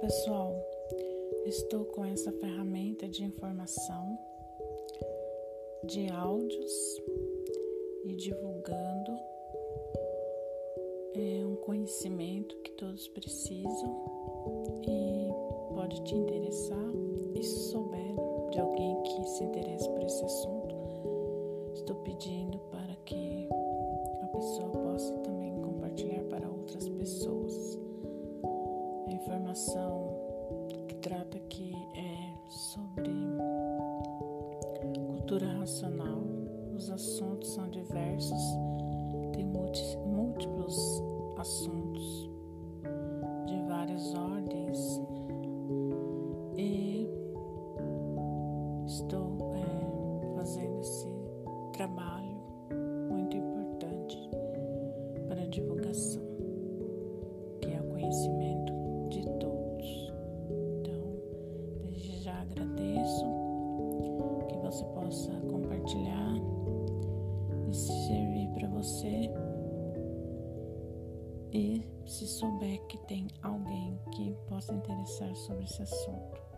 pessoal, estou com essa ferramenta de informação de áudios e divulgando é, um conhecimento que todos precisam e pode te interessar. E se souber de alguém que se interessa por esse assunto, estou pedindo para que a pessoa informação que trata aqui é sobre cultura racional. Os assuntos são diversos, tem múltiplos assuntos de várias ordens e estou é, fazendo esse trabalho muito importante para a divulgação, que é o conhecimento você possa compartilhar e servir para você. E se souber que tem alguém que possa interessar sobre esse assunto.